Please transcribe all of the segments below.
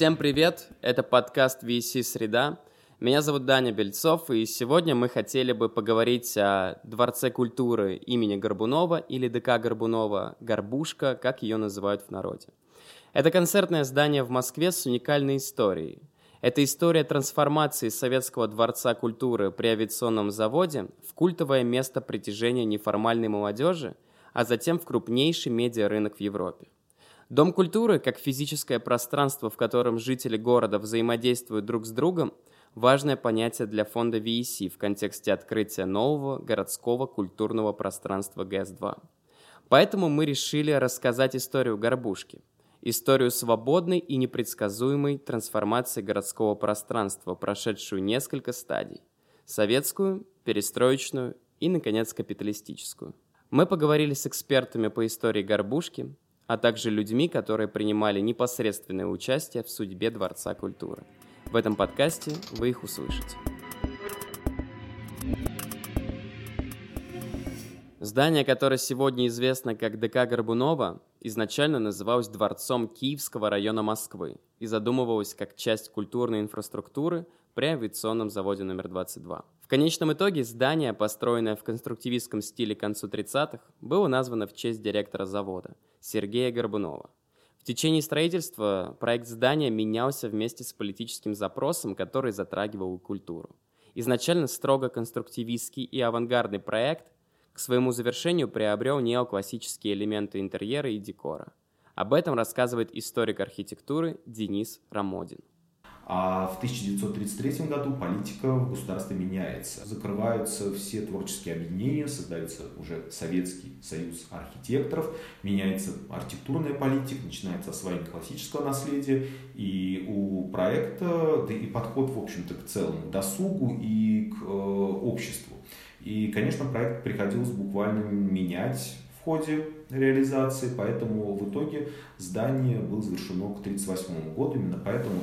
Всем привет! Это подкаст VC «Среда». Меня зовут Даня Бельцов, и сегодня мы хотели бы поговорить о Дворце культуры имени Горбунова или ДК Горбунова «Горбушка», как ее называют в народе. Это концертное здание в Москве с уникальной историей. Это история трансформации Советского дворца культуры при авиационном заводе в культовое место притяжения неформальной молодежи, а затем в крупнейший медиарынок в Европе. Дом культуры, как физическое пространство, в котором жители города взаимодействуют друг с другом, важное понятие для фонда VEC в контексте открытия нового городского культурного пространства ГЭС-2. Поэтому мы решили рассказать историю Горбушки, историю свободной и непредсказуемой трансформации городского пространства, прошедшую несколько стадий – советскую, перестроечную и, наконец, капиталистическую. Мы поговорили с экспертами по истории Горбушки, а также людьми, которые принимали непосредственное участие в судьбе Дворца культуры. В этом подкасте вы их услышите. Здание, которое сегодня известно как ДК Горбунова, изначально называлось Дворцом Киевского района Москвы и задумывалось как часть культурной инфраструктуры при авиационном заводе номер 22. В конечном итоге здание, построенное в конструктивистском стиле к концу 30-х, было названо в честь директора завода – Сергея Горбунова. В течение строительства проект здания менялся вместе с политическим запросом, который затрагивал культуру. Изначально строго конструктивистский и авангардный проект к своему завершению приобрел неоклассические элементы интерьера и декора. Об этом рассказывает историк архитектуры Денис Рамодин. А в 1933 году политика в государстве меняется. Закрываются все творческие объединения, создается уже Советский союз архитекторов, меняется архитектурная политика, начинается освоение классического наследия, и у проекта, да и подход, в общем-то, к целому досугу и к э, обществу. И, конечно, проект приходилось буквально менять в ходе реализации, поэтому в итоге здание было завершено к 1938 году. Именно поэтому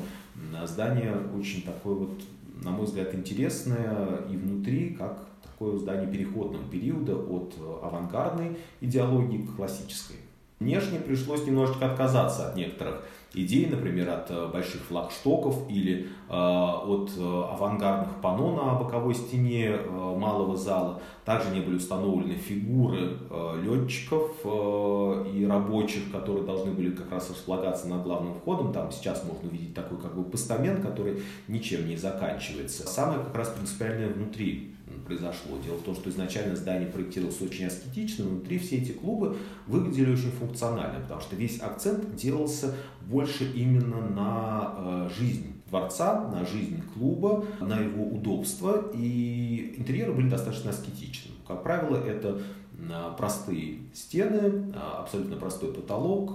Здание очень такое вот, на мой взгляд, интересное и внутри, как такое здание переходного периода от авангардной идеологии к классической. Внешне пришлось немножечко отказаться от некоторых идей, например, от э, больших флагштоков или э, от э, авангардных панно на боковой стене малого зала. Также не были установлены фигуры летчиков и рабочих, которые должны были как раз располагаться над главным входом. Там сейчас можно увидеть такой как бы постамент, который ничем не заканчивается. Самое как раз принципиальное внутри произошло. Дело в том, что изначально здание проектировалось очень аскетично, внутри все эти клубы выглядели очень функционально, потому что весь акцент делался больше именно на э, жизнь дворца, на жизнь клуба, на его удобство, и интерьеры были достаточно аскетичны. Как правило, это э, простые стены, э, абсолютно простой потолок,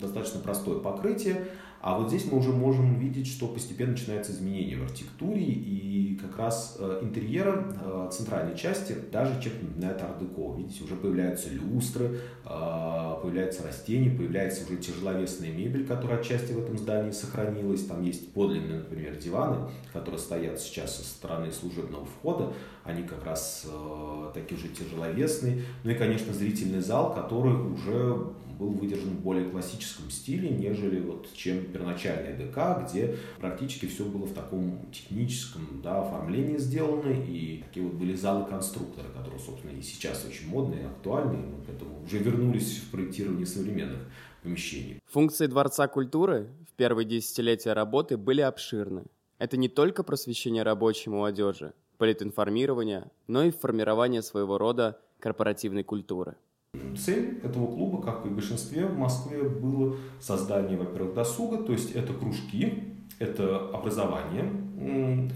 достаточно простое покрытие, а вот здесь мы уже можем видеть, что постепенно начинается изменение в архитектуре, и как раз э, интерьера э, центральной части даже чем-то напоминает ар-деко. Видите, уже появляются люстры, э, появляются растения, появляется уже тяжеловесная мебель, которая отчасти в этом здании сохранилась. Там есть подлинные, например, диваны, которые стоят сейчас со стороны служебного входа. Они как раз такие же тяжеловесные. Ну и, конечно, зрительный зал, который уже был выдержан в более классическом стиле, нежели вот чем первоначальный ДК, где практически все было в таком техническом да, оформлении сделано, и такие вот были залы-конструкторы, которые, собственно, и сейчас очень модные, актуальные, мы к этому уже вернулись в проектировании современных помещений. Функции Дворца культуры в первые десятилетия работы были обширны. Это не только просвещение рабочей молодежи, политинформирование, но и формирование своего рода корпоративной культуры. Цель этого клуба, как и в большинстве в Москве, было создание, во-первых, досуга, то есть это кружки, это образование,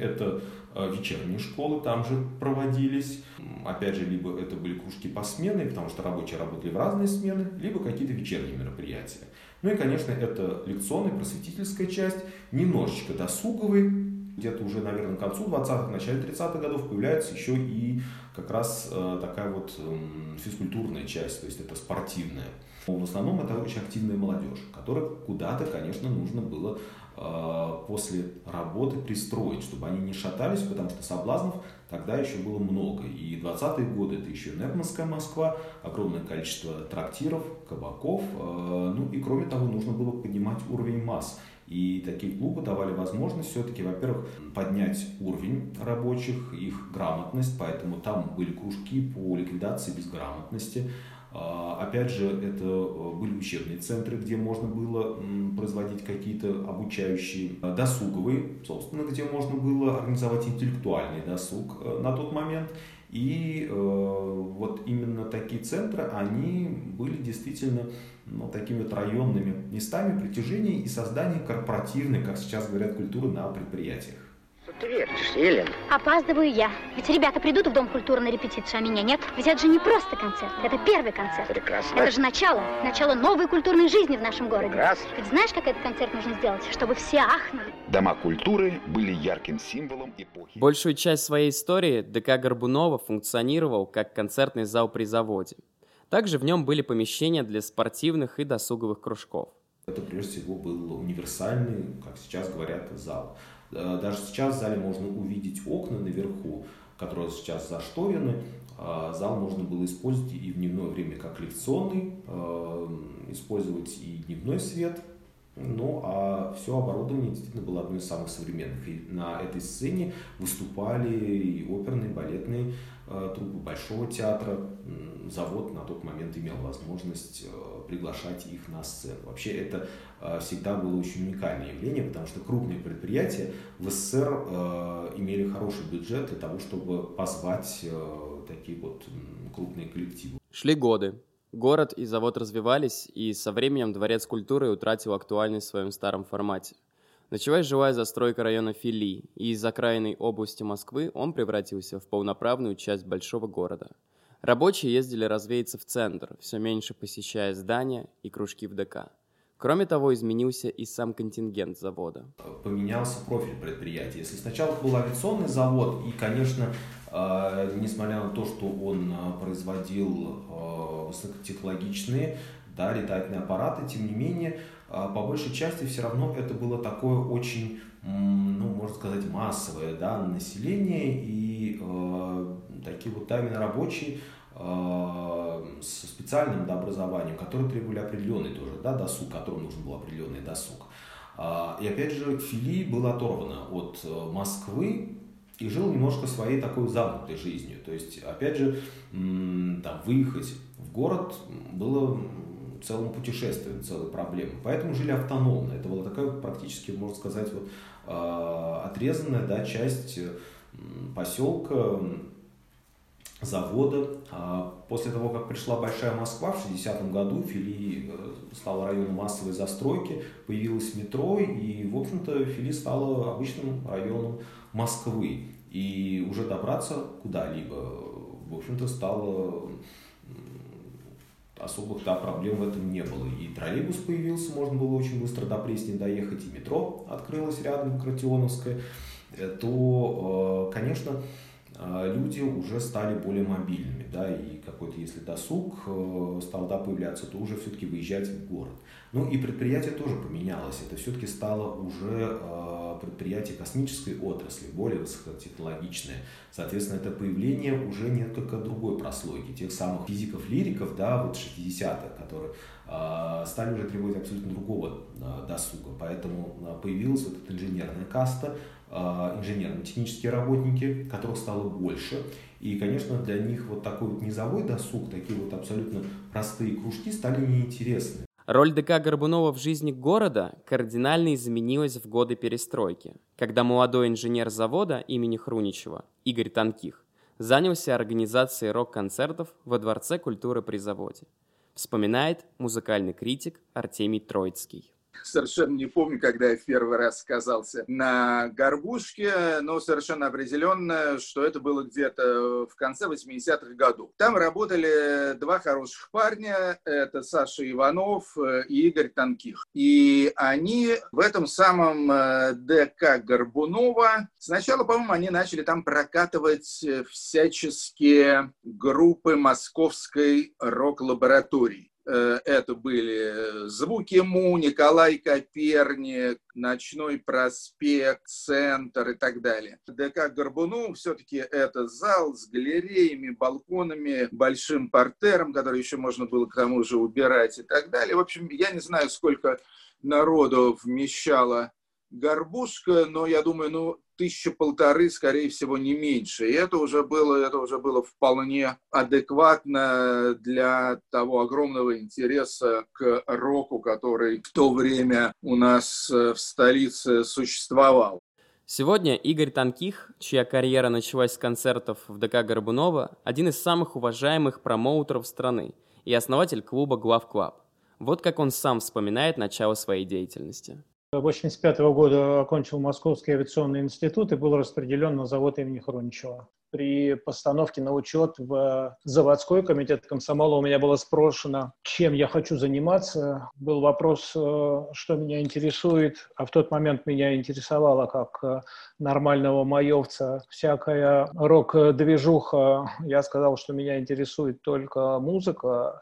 это э, вечерние школы там же проводились. Опять же, либо это были кружки посменные, потому что рабочие работали в разные смены, либо какие-то вечерние мероприятия. Ну и, конечно, это лекционная, просветительская часть, немножечко досуговый, где-то уже, наверное, к концу 20-х, начале 30-х годов появляется еще и как раз э, такая вот э, физкультурная часть, то есть это спортивная. В основном это очень активная молодежь, которой куда-то, конечно, нужно было после работы пристроить, чтобы они не шатались, потому что соблазнов тогда еще было много. И 20-е годы это еще Непманская Москва, огромное количество трактиров, кабаков. Ну и кроме того, нужно было поднимать уровень масс. И такие клубы давали возможность все-таки, во-первых, поднять уровень рабочих, их грамотность, поэтому там были кружки по ликвидации безграмотности. А, опять же, это э, были учебные центры, где можно было производить какие-то обучающие, э, досуговые, собственно, где можно было организовать интеллектуальный досуг э, на тот момент. И вот именно такие центры, они были действительно ну, такими вот районными местами притяжения и создания корпоративной, как сейчас говорят, культуры на предприятиях. Ты вертишься, Елена. Опаздываю я. Ведь ребята придут в Дом культуры на репетицию, а меня нет. Ведь это же не просто концерт, это первый концерт. Прекрасно. Это же начало, начало новой культурной жизни в нашем городе. Прекрасно. Ведь знаешь, как этот концерт нужно сделать? Чтобы все ахнули. Дома культуры были ярким символом эпохи. Большую часть своей истории ДК Горбунова функционировал как концертный зал при заводе. Также в нем были помещения для спортивных и досуговых кружков. Это прежде всего был универсальный, как сейчас говорят, зал. Э, даже сейчас в зале можно увидеть окна наверху, которые сейчас зашторены. А зал можно было использовать и в дневное время как лекционный, э, использовать и дневной свет. Ну, а все оборудование действительно было одно из самых современных. И на этой сцене выступали и оперные, балетные Э, труппы Большого театра. Завод на тот момент имел возможность э, приглашать их на сцену. Вообще это э, всегда было очень уникальное явление, потому что крупные предприятия в СССР имели хороший бюджет для того, чтобы позвать такие вот крупные коллективы. Шли годы. Город и завод развивались, и со временем Дворец культуры утратил актуальность в своем старом формате – Началась живая застройка района Фили, и из окраинной области Москвы он превратился в полноправную часть большого города. Рабочие ездили развеяться в центр, все меньше посещая здания и кружки в ДК. Кроме того, изменился и сам контингент завода. Поменялся профиль предприятия. Если сначала был авиационный завод, и, конечно, э, несмотря на то, что он э, производил э, высокотехнологичные да, летательные аппараты, тем не менее, по большей части все равно это было такое очень, ну, можно сказать, массовое да, население, и э, такие вот именно рабочие со специальным да, образованием, которые требовали определенный тоже да, досуг, которым нужен был определенный досуг. Э, и опять же, Фили было оторвано от э, Москвы, и жил немножко своей такой замкнутой жизнью. То есть, опять же, там, выехать в город было целым путешествием, целой проблемой. Поэтому жили автономно. Это была такая практически, можно сказать, вот, э, отрезанная да, часть поселка, завода. А после того, как пришла Большая Москва в 60-м году, Фили э, стала районом массовой застройки, появилось метро, и, в общем-то, Фили стала обычным районом Москвы. И уже добраться куда-либо, в общем-то, стало особых да, проблем в этом не было. И троллейбус появился, можно было очень быстро до Пресни доехать, и метро открылось рядом, Кратионовское, э, то, э, конечно, люди уже стали более мобильными, да, и какой-то, если досуг стал да, появляться, то уже все-таки выезжать в город. Ну и предприятие тоже поменялось, это все-таки стало уже предприятие космической отрасли, более высокотехнологичное. Соответственно, это появление уже несколько другой прослойки, тех самых физиков-лириков, да, вот 60-х, которые э, стали уже требовать абсолютно другого э, досуга. Поэтому э, появилась вот эта инженерная каста, э, инженерно-технические работники, которых стало больше. И, конечно, для них вот такой вот низовой досуг, такие вот абсолютно простые кружки стали неинтересны. Роль ДК Горбунова в жизни города кардинально изменилась в годы перестройки, когда молодой инженер завода имени Хруничева Игорь Танких занялся организацией рок-концертов во Дворце культуры при заводе. Вспоминает музыкальный критик Артемий Троицкий совершенно не помню, когда я в первый раз сказался на горбушке, но совершенно определенно, что это было где-то в конце 80-х годов. Там работали два хороших парня, это Саша Иванов и Игорь Танких. И они в этом самом э, ДК Горбунова, сначала, по-моему, они начали там прокатывать всяческие группы московской рок-лаборатории. Э, это были звуки Му, Николай Коперник, Ночной проспект, Центр и так далее. ДК Горбуну все-таки это зал с галереями, балконами, большим портером, который еще можно было к тому же убирать и так далее. В общем, я не знаю, сколько народу вмещала горбушка, но я думаю, ну, тысяча полторы, скорее всего, не меньше. И это уже было, это уже было вполне адекватно для того огромного интереса к року, который в то время у нас э, в столице существовал. Сегодня Игорь Танких, чья карьера началась с концертов в ДК Горбунова, один из самых уважаемых промоутеров страны и основатель клуба Глав Клаб. Вот как он сам вспоминает начало своей деятельности. 1985 года окончил Московский авиационный институт и был распределен на завод имени Хруничева. При постановке на учет в заводской комитет комсомола у меня было спрошено, чем я хочу заниматься. Был вопрос, э, что меня интересует, а в тот момент меня интересовало как э, нормального маевца всякая рок-движуха. Я сказал, что меня интересует только музыка,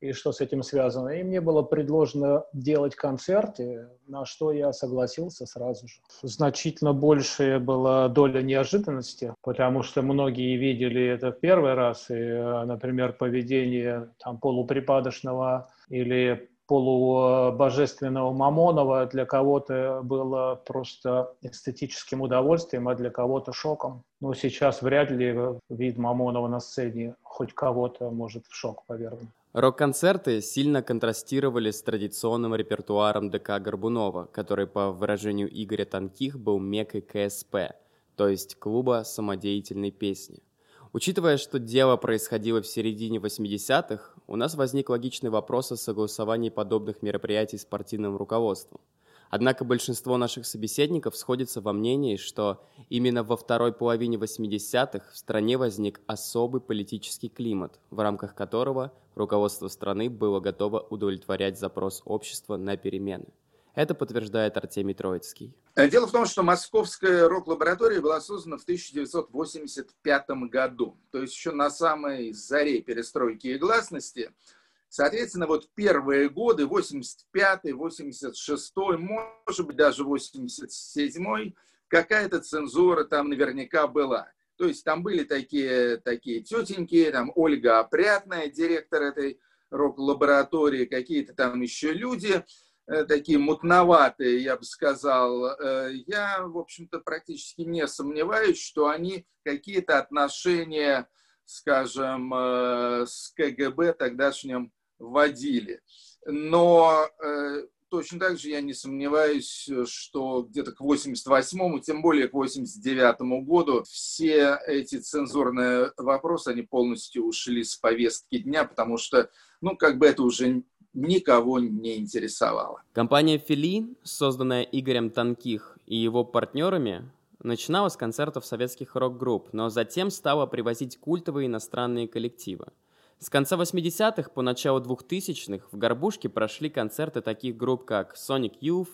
и что с этим связано. И мне было предложено делать концерты, на что я согласился сразу же. Значительно большая была доля неожиданности, потому что многие видели это в первый раз, и, например, поведение там, полуприпадочного или полубожественного Мамонова для кого-то было просто эстетическим удовольствием, а для кого-то шоком. Но сейчас вряд ли вид Мамонова на сцене хоть кого-то может в шок повернуть. Рок-концерты сильно контрастировали с традиционным репертуаром ДК Горбунова, который, по выражению Игоря Танких, был мекой КСП, то есть клуба самодеятельной песни. Учитывая, что дело происходило в середине 80-х, у нас возник логичный вопрос о согласовании подобных мероприятий с партийным руководством – Однако большинство наших собеседников сходится во мнении, что именно во второй половине 80-х в стране возник особый политический климат, в рамках которого руководство страны было готово удовлетворять запрос общества на перемены. Это подтверждает Артемий Троицкий. Дело в том, что Московская рок-лаборатория была создана в 1985 году, то есть еще на самой заре перестройки и гласности – Соответственно, вот первые годы, 85-й, 86-й, может быть, даже 87-й, какая-то цензура там наверняка была. То есть там были такие, такие тетеньки, там Ольга Опрятная, директор этой рок-лаборатории, какие-то там еще люди, э, такие мутноватые, я бы сказал. Э, я, в общем-то, практически не сомневаюсь, что они какие-то отношения, скажем, э, с КГБ тогдашним вводили. Но э, точно так же я не сомневаюсь, что где-то к 88-му, тем более к 89-му году, все эти цензурные вопросы, они полностью ушли с повестки дня, потому что, ну, как бы это уже никого не интересовало. Компания «Фили», созданная Игорем Танких и его партнерами, начинала с концертов советских рок-групп, но затем стала привозить культовые иностранные коллективы – с конца 80-х по начало 2000-х в Горбушке прошли концерты таких групп, как Sonic Youth,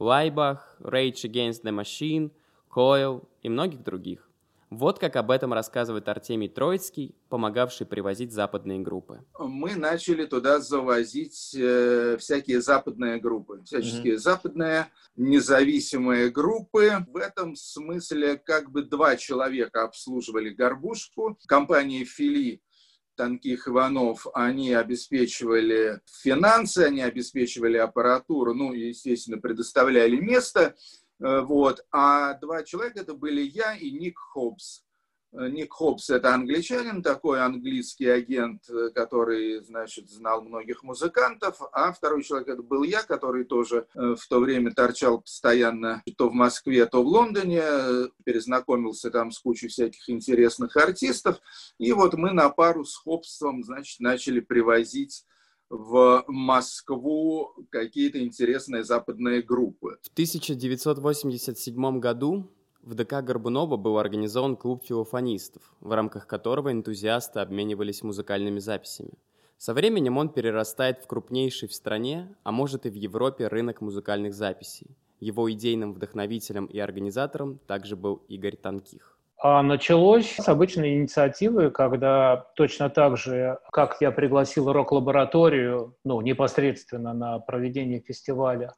Laibach, Rage Against the Machine, Coil и многих других. Вот как об этом рассказывает Артемий Троицкий, помогавший привозить западные группы. Мы начали туда завозить э, всякие западные группы, всяческие mm-hmm. западные независимые группы. В этом смысле как бы два человека обслуживали горбушку. Компания Фили Танких Иванов, они обеспечивали финансы, они обеспечивали аппаратуру, ну, естественно, предоставляли место, э, вот. А два человека это были я и Ник Хоббс. Э, Ник Хоббс – это англичанин, такой английский агент, э, который, значит, знал многих музыкантов, а второй человек – это был я, который тоже э, в то время торчал постоянно то в Москве, то в Лондоне, перезнакомился там с кучей всяких интересных артистов, и вот мы на пару с Хоббсом, значит, начали привозить в Москву какие-то интересные западные группы. В 1987 году в ДК Горбунова был организован клуб филофонистов, в рамках которого энтузиасты обменивались музыкальными записями. Со временем он перерастает в крупнейший в стране, а может и в Европе рынок музыкальных записей. Его идейным вдохновителем и организатором также был Игорь Танких. А началось с обычной инициативы, когда точно так же, как я пригласил рок-лабораторию, ну, непосредственно на проведение фестиваля,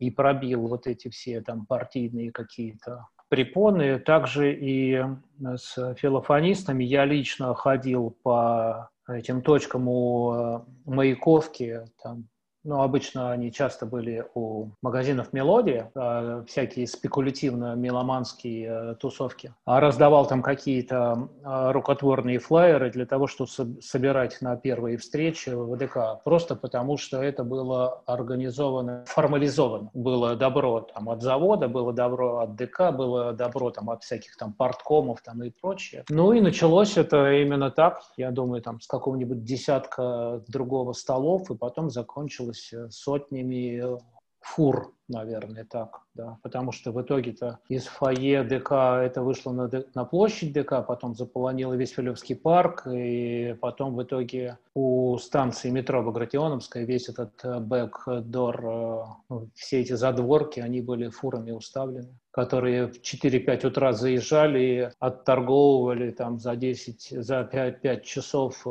и пробил вот эти все там партийные какие-то препоны, также и с филофонистами. Я лично ходил по этим точкам у э, Маяковки, там, ну, обычно они часто были у магазинов «Мелодия», э, всякие спекулятивно-меломанские э, тусовки. А раздавал там какие-то э, рукотворные флайеры для того, чтобы со- собирать на первые встречи в ВДК. Просто потому, что это было организовано, формализовано. Было добро там от завода, было добро от ДК, было добро там от всяких там порткомов там и прочее. Ну и началось это именно так, я думаю, там с какого-нибудь десятка другого столов, и потом закончилось закончилось э, сотнями э, фур, наверное, так, да, потому что в итоге-то из фойе ДК это вышло на, на площадь ДК, потом заполонило весь Филевский парк, и потом в итоге у станции метро Багратионовская весь этот э, бэкдор, ну, все эти задворки, они были фурами уставлены которые в 4-5 утра заезжали, отторговывали там за 10, за 5, 5 часов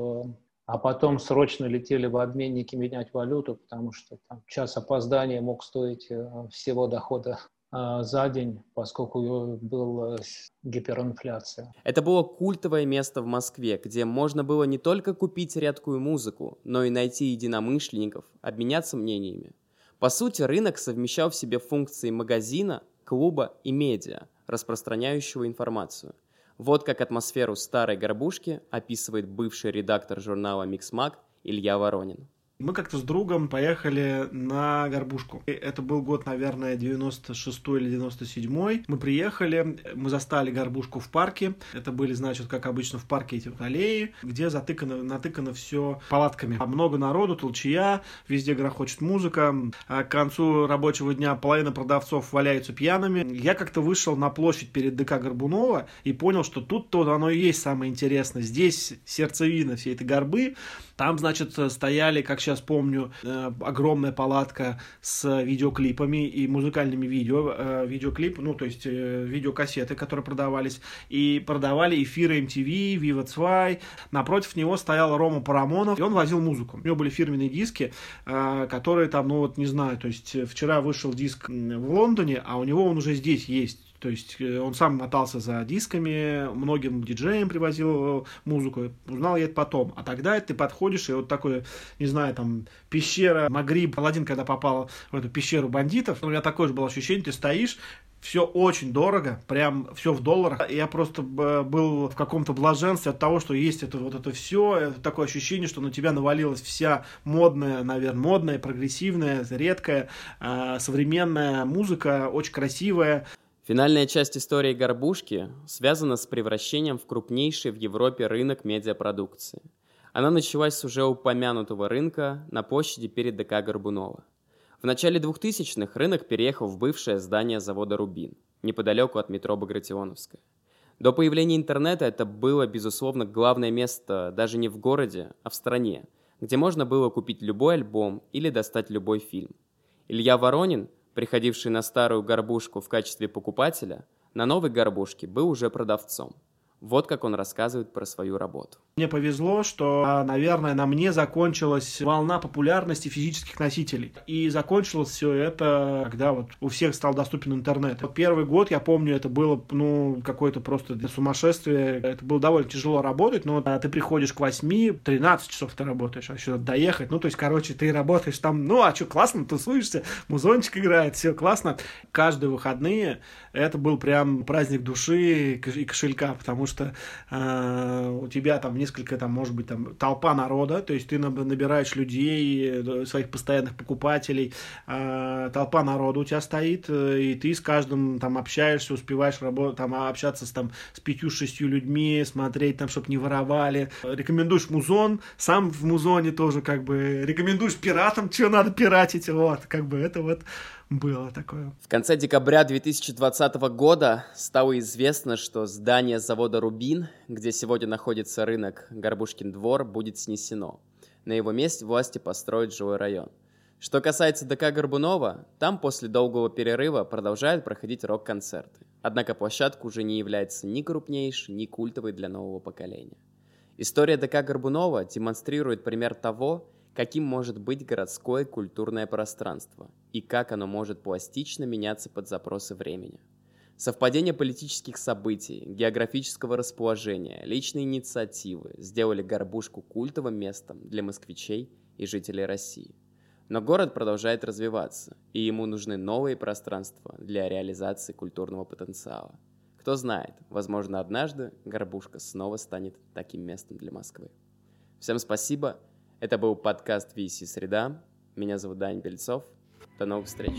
а потом срочно летели в обменники менять валюту, потому что там, час опоздания мог стоить э, всего дохода э, за день, поскольку была гиперинфляция. Это было культовое место в Москве, где можно было не только купить редкую музыку, но и найти единомышленников, обменяться мнениями. По сути, рынок совмещал в себе функции магазина, клуба и медиа, распространяющего информацию – вот как атмосферу старой горбушки описывает бывший редактор журнала «Миксмаг» Илья Воронин. Мы как-то с другом поехали на горбушку. Это был год, наверное, 96 или 97 Мы приехали, мы застали горбушку в парке. Это были, значит, как обычно в парке эти аллеи, где затыкано, натыкано все палатками. Много народу, толчья, везде грохочет музыка. А к концу рабочего дня половина продавцов валяются пьяными. Я как-то вышел на площадь перед ДК Горбунова и понял, что тут-то оно и есть самое интересное. Здесь сердцевина всей этой горбы. Там, значит, стояли, как сейчас помню, э, огромная палатка с видеоклипами и музыкальными видео. Э, видеоклип, ну, то есть э, видеокассеты, которые продавались. И продавали эфиры MTV, Viva 2. Напротив него стоял Рома Парамонов, и он возил музыку. У него были фирменные диски, которые там, ну, вот, не знаю, то есть вчера вышел диск в Лондоне, а у него он уже здесь есть то есть э, он сам мотался за дисками, многим диджеям привозил э, музыку. Узнал я это потом. А тогда ты подходишь, и вот такой, не знаю, там, пещера, Магриб, Аладдин, когда попал в эту пещеру бандитов, у меня такое же было ощущение, ты стоишь, все очень дорого, прям все в долларах. Я просто был в каком-то блаженстве от того, что есть это вот это все, это такое ощущение, что на тебя навалилась вся модная, наверное, модная, прогрессивная, редкая, э, современная музыка, очень красивая. Финальная часть истории «Горбушки» связана с превращением в крупнейший в Европе рынок медиапродукции. Она началась с уже упомянутого рынка на площади перед ДК Горбунова. В начале 2000-х рынок переехал в бывшее здание завода «Рубин», неподалеку от метро Багратионовская. До появления интернета это было, безусловно, главное место даже не в городе, а в стране, где можно было купить любой альбом или достать любой фильм. Илья Воронин – приходивший на старую горбушку в качестве покупателя, на новой горбушке был уже продавцом – вот как он рассказывает про свою работу. Мне повезло, что, а, наверное, на мне закончилась волна популярности физических носителей. И закончилось все это, когда вот у всех стал доступен интернет. Первый год, я помню, это было, ну, какое-то просто сумасшествие. Это было довольно тяжело работать, но ты приходишь к 8, 13 часов ты работаешь, а еще надо доехать. Ну, то есть, короче, ты работаешь там, ну, а что, классно, тусуешься, музончик играет, все классно. Каждые выходные это был прям праздник души и кошелька, потому что э, у тебя там несколько, там, может быть, там толпа народа, то есть ты набираешь людей, э, своих постоянных покупателей, э, толпа народа у тебя стоит, э, и ты с каждым там общаешься, успеваешь работать, там, общаться с, там, с пятью-шестью людьми, смотреть там, чтобы не воровали. Рекомендуешь музон, сам в музоне тоже как бы рекомендуешь пиратам, что надо пиратить, вот, как бы это вот было такое. В конце декабря 2020 года стало известно, что здание завода «Рубин», где сегодня находится рынок Горбушкин двор, будет снесено. На его месте власти построят жилой район. Что касается ДК Горбунова, там после долгого перерыва продолжают проходить рок-концерты. Однако площадка уже не является ни крупнейшей, ни культовой для нового поколения. История ДК Горбунова демонстрирует пример того, каким может быть городское культурное пространство и как оно может пластично меняться под запросы времени. Совпадение политических событий, географического расположения, личной инициативы сделали Горбушку культовым местом для москвичей и жителей России. Но город продолжает развиваться, и ему нужны новые пространства для реализации культурного потенциала. Кто знает, возможно, однажды Горбушка снова станет таким местом для Москвы. Всем спасибо. Это был подкаст VC Среда. Меня зовут Дань Бельцов. До новых встреч.